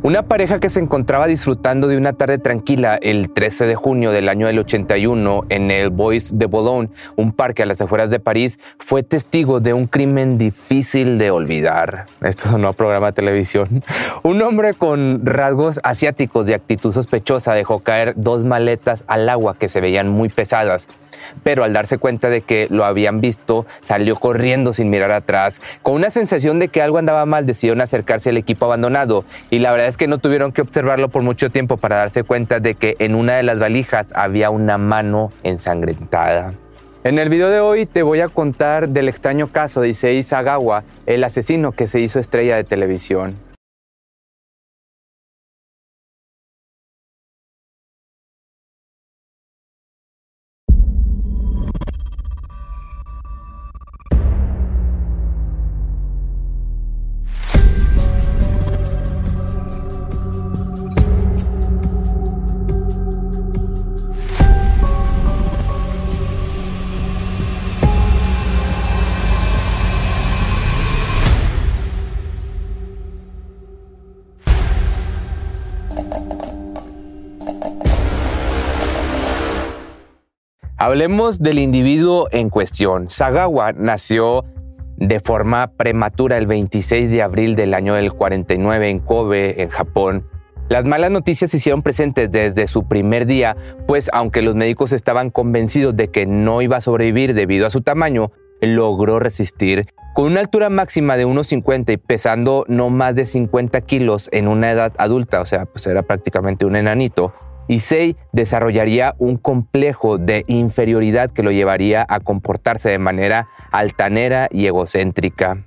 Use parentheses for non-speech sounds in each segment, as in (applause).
Una pareja que se encontraba disfrutando de una tarde tranquila el 13 de junio del año del 81 en el Bois de Boulogne, un parque a las afueras de París, fue testigo de un crimen difícil de olvidar. Esto sonó a programa de televisión. (laughs) Un hombre con rasgos asiáticos de actitud sospechosa dejó caer dos maletas al agua que se veían muy pesadas pero al darse cuenta de que lo habían visto, salió corriendo sin mirar atrás. Con una sensación de que algo andaba mal, decidieron acercarse al equipo abandonado y la verdad es que no tuvieron que observarlo por mucho tiempo para darse cuenta de que en una de las valijas había una mano ensangrentada. En el video de hoy te voy a contar del extraño caso de Issei Sagawa, el asesino que se hizo estrella de televisión. Hablemos del individuo en cuestión. Sagawa nació de forma prematura el 26 de abril del año del 49 en Kobe, en Japón. Las malas noticias se hicieron presentes desde su primer día, pues aunque los médicos estaban convencidos de que no iba a sobrevivir debido a su tamaño, logró resistir. Con una altura máxima de 1,50 y pesando no más de 50 kilos en una edad adulta, o sea, pues era prácticamente un enanito, Issei desarrollaría un complejo de inferioridad que lo llevaría a comportarse de manera altanera y egocéntrica.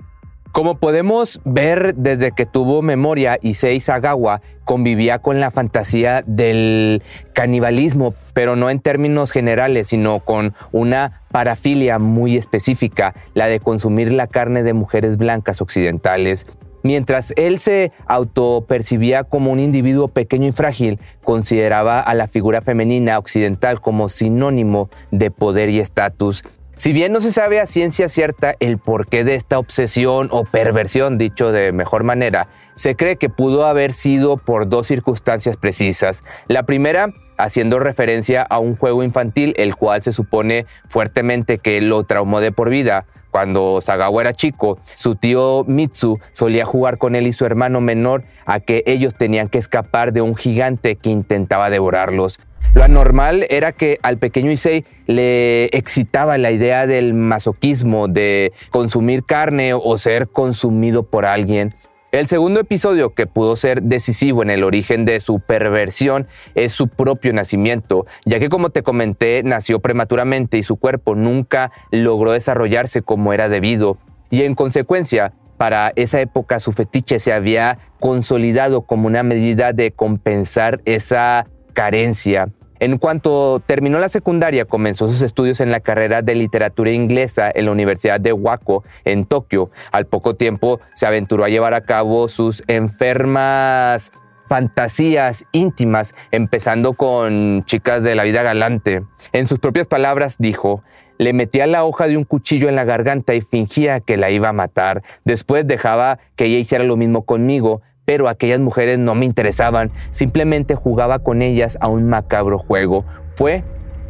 Como podemos ver desde que tuvo memoria, Issei Sagawa convivía con la fantasía del canibalismo, pero no en términos generales, sino con una parafilia muy específica, la de consumir la carne de mujeres blancas occidentales. Mientras él se autopercibía como un individuo pequeño y frágil, consideraba a la figura femenina occidental como sinónimo de poder y estatus. Si bien no se sabe a ciencia cierta el porqué de esta obsesión o perversión, dicho de mejor manera, se cree que pudo haber sido por dos circunstancias precisas. La primera, haciendo referencia a un juego infantil, el cual se supone fuertemente que lo traumó de por vida, cuando Sagawa era chico, su tío Mitsu solía jugar con él y su hermano menor a que ellos tenían que escapar de un gigante que intentaba devorarlos. Lo anormal era que al pequeño Issei le excitaba la idea del masoquismo, de consumir carne o ser consumido por alguien. El segundo episodio que pudo ser decisivo en el origen de su perversión es su propio nacimiento, ya que como te comenté nació prematuramente y su cuerpo nunca logró desarrollarse como era debido, y en consecuencia para esa época su fetiche se había consolidado como una medida de compensar esa carencia. En cuanto terminó la secundaria, comenzó sus estudios en la carrera de literatura inglesa en la Universidad de Wako, en Tokio. Al poco tiempo se aventuró a llevar a cabo sus enfermas fantasías íntimas, empezando con chicas de la vida galante. En sus propias palabras dijo, le metía la hoja de un cuchillo en la garganta y fingía que la iba a matar. Después dejaba que ella hiciera lo mismo conmigo, pero aquellas mujeres no me interesaban, simplemente jugaba con ellas a un macabro juego. Fue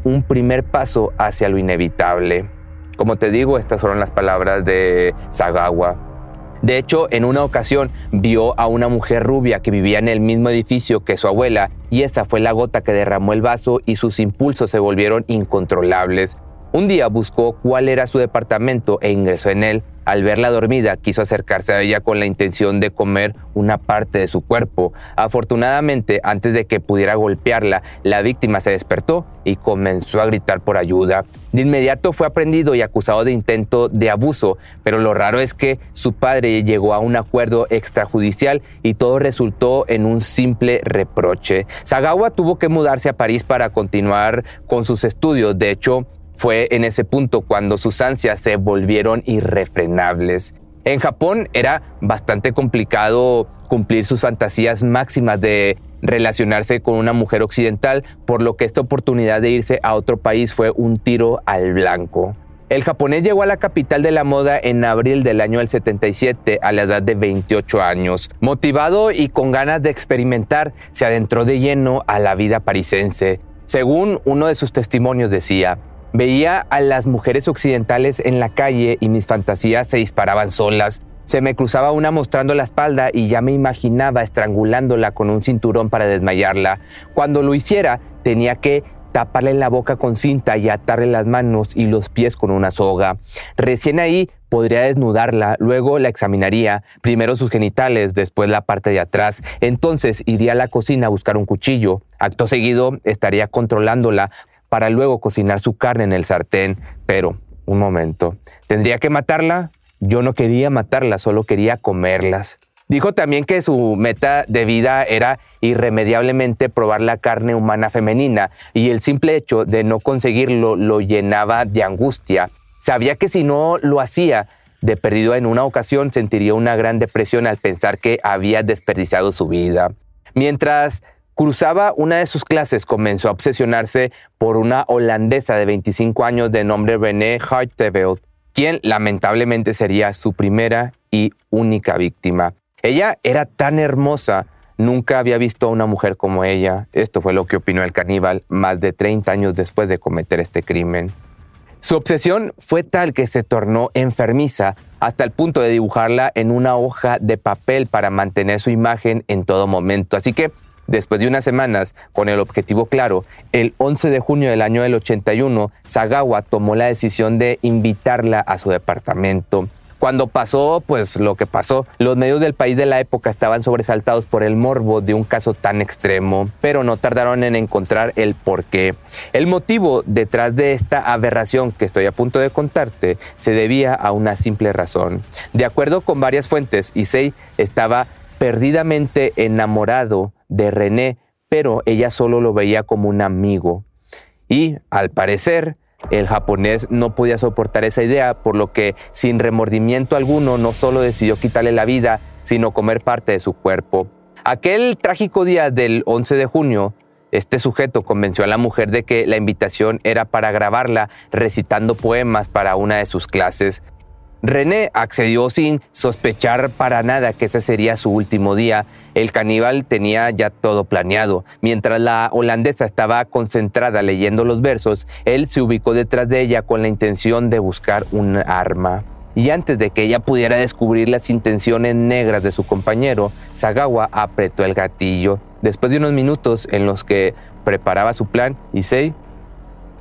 un primer paso hacia lo inevitable. Como te digo, estas fueron las palabras de Sagawa. De hecho, en una ocasión vio a una mujer rubia que vivía en el mismo edificio que su abuela y esa fue la gota que derramó el vaso y sus impulsos se volvieron incontrolables. Un día buscó cuál era su departamento e ingresó en él. Al verla dormida, quiso acercarse a ella con la intención de comer una parte de su cuerpo. Afortunadamente, antes de que pudiera golpearla, la víctima se despertó y comenzó a gritar por ayuda. De inmediato fue aprendido y acusado de intento de abuso, pero lo raro es que su padre llegó a un acuerdo extrajudicial y todo resultó en un simple reproche. Sagawa tuvo que mudarse a París para continuar con sus estudios. De hecho, fue en ese punto cuando sus ansias se volvieron irrefrenables. En Japón era bastante complicado cumplir sus fantasías máximas de relacionarse con una mujer occidental, por lo que esta oportunidad de irse a otro país fue un tiro al blanco. El japonés llegó a la capital de la moda en abril del año del 77 a la edad de 28 años. Motivado y con ganas de experimentar, se adentró de lleno a la vida parisense. Según uno de sus testimonios decía, veía a las mujeres occidentales en la calle y mis fantasías se disparaban solas. Se me cruzaba una mostrando la espalda y ya me imaginaba estrangulándola con un cinturón para desmayarla. Cuando lo hiciera, tenía que taparle la boca con cinta y atarle las manos y los pies con una soga. Recién ahí podría desnudarla, luego la examinaría, primero sus genitales, después la parte de atrás, entonces iría a la cocina a buscar un cuchillo, acto seguido estaría controlándola para luego cocinar su carne en el sartén, pero, un momento, ¿tendría que matarla? Yo no quería matarla, solo quería comerlas. Dijo también que su meta de vida era irremediablemente probar la carne humana femenina y el simple hecho de no conseguirlo lo llenaba de angustia. Sabía que si no lo hacía, de perdido en una ocasión sentiría una gran depresión al pensar que había desperdiciado su vida. Mientras cruzaba una de sus clases, comenzó a obsesionarse por una holandesa de 25 años de nombre René Harteveld, quien lamentablemente sería su primera y única víctima. Ella era tan hermosa, nunca había visto a una mujer como ella. Esto fue lo que opinó el caníbal más de 30 años después de cometer este crimen. Su obsesión fue tal que se tornó enfermiza hasta el punto de dibujarla en una hoja de papel para mantener su imagen en todo momento. Así que, después de unas semanas, con el objetivo claro, el 11 de junio del año del 81, Sagawa tomó la decisión de invitarla a su departamento. Cuando pasó, pues lo que pasó, los medios del país de la época estaban sobresaltados por el morbo de un caso tan extremo, pero no tardaron en encontrar el porqué. El motivo detrás de esta aberración que estoy a punto de contarte se debía a una simple razón. De acuerdo con varias fuentes, Issei estaba perdidamente enamorado de René, pero ella solo lo veía como un amigo. Y, al parecer, el japonés no podía soportar esa idea, por lo que sin remordimiento alguno no solo decidió quitarle la vida, sino comer parte de su cuerpo. Aquel trágico día del 11 de junio, este sujeto convenció a la mujer de que la invitación era para grabarla recitando poemas para una de sus clases. René accedió sin sospechar para nada que ese sería su último día. El caníbal tenía ya todo planeado. Mientras la holandesa estaba concentrada leyendo los versos, él se ubicó detrás de ella con la intención de buscar un arma. Y antes de que ella pudiera descubrir las intenciones negras de su compañero, Sagawa apretó el gatillo. Después de unos minutos en los que preparaba su plan, Issei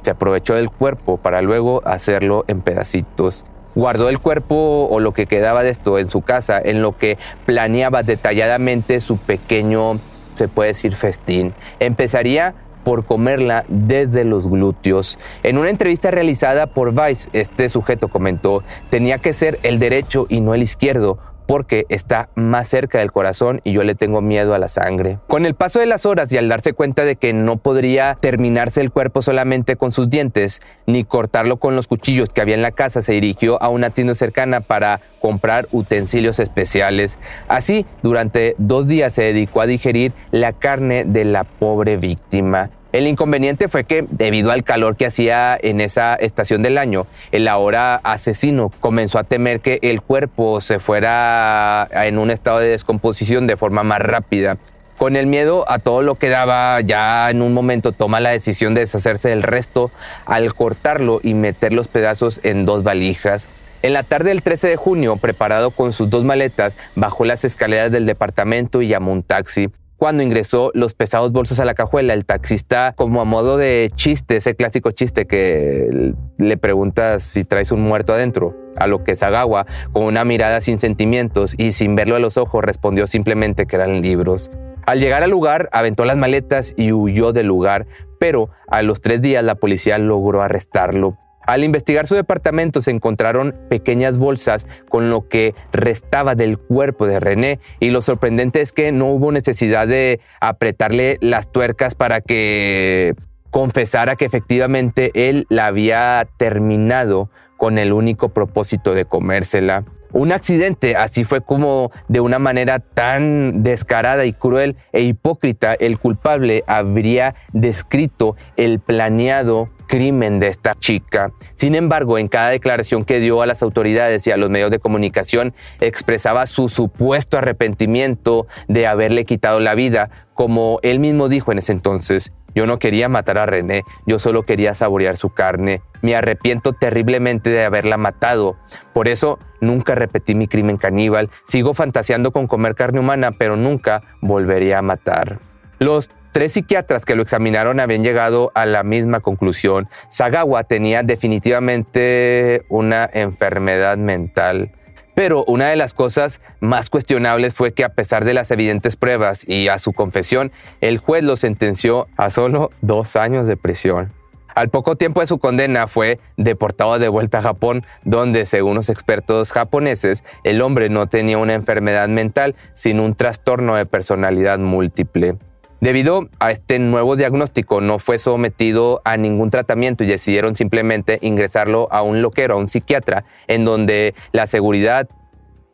se aprovechó del cuerpo para luego hacerlo en pedacitos guardó el cuerpo o lo que quedaba de esto en su casa, en lo que planeaba detalladamente su pequeño, se puede decir, festín. Empezaría por comerla desde los glúteos. En una entrevista realizada por Vice, este sujeto comentó, tenía que ser el derecho y no el izquierdo, porque está más cerca del corazón y yo le tengo miedo a la sangre. Con el paso de las horas y al darse cuenta de que no podría terminarse el cuerpo solamente con sus dientes, ni cortarlo con los cuchillos que había en la casa, se dirigió a una tienda cercana para comprar utensilios especiales. Así, durante dos días se dedicó a digerir la carne de la pobre víctima. El inconveniente fue que, debido al calor que hacía en esa estación del año, el ahora asesino comenzó a temer que el cuerpo se fuera en un estado de descomposición de forma más rápida. Con el miedo a todo lo que daba, ya en un momento toma la decisión de deshacerse del resto al cortarlo y meter los pedazos en dos valijas. En la tarde del 13 de junio, preparado con sus dos maletas, bajó las escaleras del departamento y llamó un taxi. Cuando ingresó los pesados bolsos a la cajuela, el taxista, como a modo de chiste, ese clásico chiste que le preguntas si traes un muerto adentro, a lo que Sagawa, con una mirada sin sentimientos y sin verlo a los ojos, respondió simplemente que eran libros. Al llegar al lugar, aventó las maletas y huyó del lugar, pero a los tres días la policía logró arrestarlo. Al investigar su departamento se encontraron pequeñas bolsas con lo que restaba del cuerpo de René y lo sorprendente es que no hubo necesidad de apretarle las tuercas para que confesara que efectivamente él la había terminado con el único propósito de comérsela. un accidente. Así fue como de una manera tan descarada y cruel e hipócrita el culpable habría descrito el planeado crimen de esta chica. Sin embargo, en cada declaración que dio a las autoridades y a los medios de comunicación, expresaba su supuesto arrepentimiento de haberle quitado la vida, como él mismo dijo en ese entonces. Yo no quería matar a René, yo solo quería saborear su carne. Me arrepiento terriblemente de haberla matado. Por eso nunca repetí mi crimen caníbal. Sigo fantaseando con comer carne humana, pero nunca volvería a matar. Los tres psiquiatras que lo examinaron habían llegado a la misma conclusión. Sagawa tenía definitivamente una enfermedad mental. Pero una de las cosas más cuestionables fue que a pesar de las evidentes pruebas y a su confesión, el juez lo sentenció a solo dos años de prisión. Al poco tiempo de su condena fue deportado de vuelta a Japón, donde, según los expertos japoneses, el hombre no tenía una enfermedad mental, sino un trastorno de personalidad múltiple. Debido a este nuevo diagnóstico, no fue sometido a ningún tratamiento y decidieron simplemente ingresarlo a un loquero, a un psiquiatra, en donde la seguridad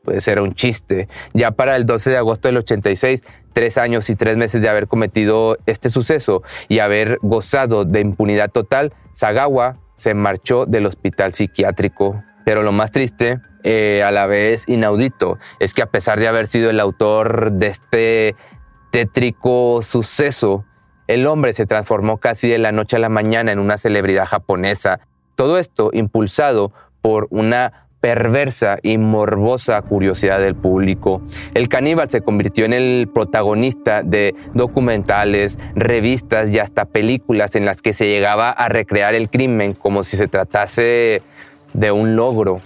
pues era un chiste. Ya para el 12 de agosto del 86, tres años y tres meses de haber cometido este suceso y haber gozado de impunidad total, Sagawa se marchó del hospital psiquiátrico. Pero lo más triste, eh, a la vez inaudito, es que a pesar de haber sido el autor de este tétrico suceso, el hombre se transformó casi de la noche a la mañana en una celebridad japonesa. Todo esto impulsado por una perversa y morbosa curiosidad del público. El caníbal se convirtió en el protagonista de documentales, revistas y hasta películas en las que se llegaba a recrear el crimen como si se tratase de un logro.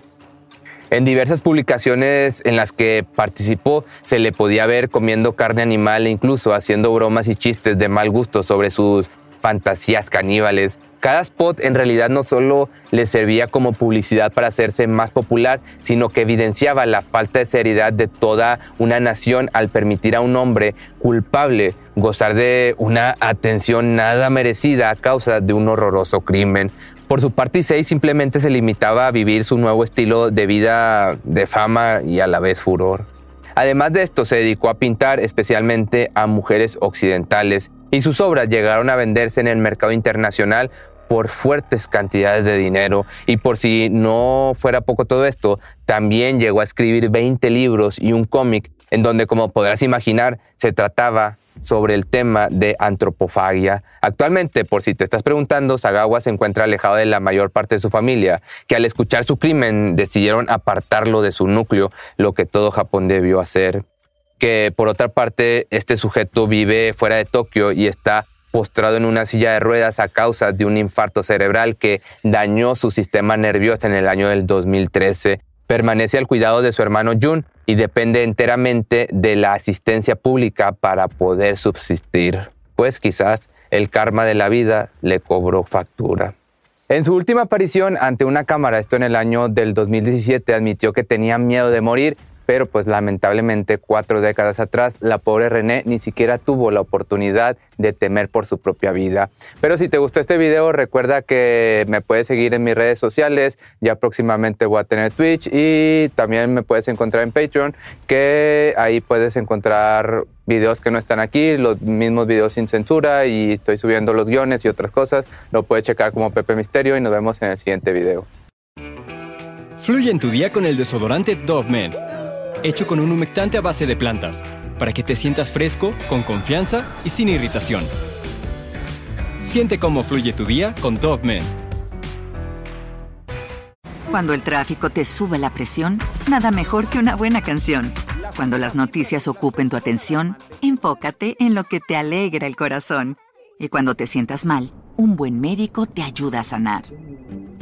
En diversas publicaciones en las que participó se le podía ver comiendo carne animal e incluso haciendo bromas y chistes de mal gusto sobre sus fantasías caníbales. Cada spot en realidad no solo le servía como publicidad para hacerse más popular, sino que evidenciaba la falta de seriedad de toda una nación al permitir a un hombre culpable gozar de una atención nada merecida a causa de un horroroso crimen. Por su parte, Issei simplemente se limitaba a vivir su nuevo estilo de vida de fama y a la vez furor. Además de esto, se dedicó a pintar especialmente a mujeres occidentales y sus obras llegaron a venderse en el mercado internacional por fuertes cantidades de dinero. Y por si no fuera poco todo esto, también llegó a escribir 20 libros y un cómic en donde, como podrás imaginar, se trataba sobre el tema de antropofagia. Actualmente, por si te estás preguntando, Sagawa se encuentra alejado de la mayor parte de su familia, que al escuchar su crimen decidieron apartarlo de su núcleo, lo que todo Japón debió hacer. Que por otra parte, este sujeto vive fuera de Tokio y está postrado en una silla de ruedas a causa de un infarto cerebral que dañó su sistema nervioso en el año del 2013. Permanece al cuidado de su hermano Jun, y depende enteramente de la asistencia pública para poder subsistir, pues quizás el karma de la vida le cobró factura. En su última aparición ante una cámara, esto en el año del 2017, admitió que tenía miedo de morir pero pues lamentablemente cuatro décadas atrás la pobre René ni siquiera tuvo la oportunidad de temer por su propia vida. Pero si te gustó este video recuerda que me puedes seguir en mis redes sociales, ya próximamente voy a tener Twitch y también me puedes encontrar en Patreon, que ahí puedes encontrar videos que no están aquí, los mismos videos sin censura y estoy subiendo los guiones y otras cosas. Lo puedes checar como Pepe Misterio y nos vemos en el siguiente video. Fluye en tu día con el desodorante Dove hecho con un humectante a base de plantas, para que te sientas fresco, con confianza y sin irritación. Siente cómo fluye tu día con Dove Cuando el tráfico te sube la presión, nada mejor que una buena canción. Cuando las noticias ocupen tu atención, enfócate en lo que te alegra el corazón. Y cuando te sientas mal, un buen médico te ayuda a sanar.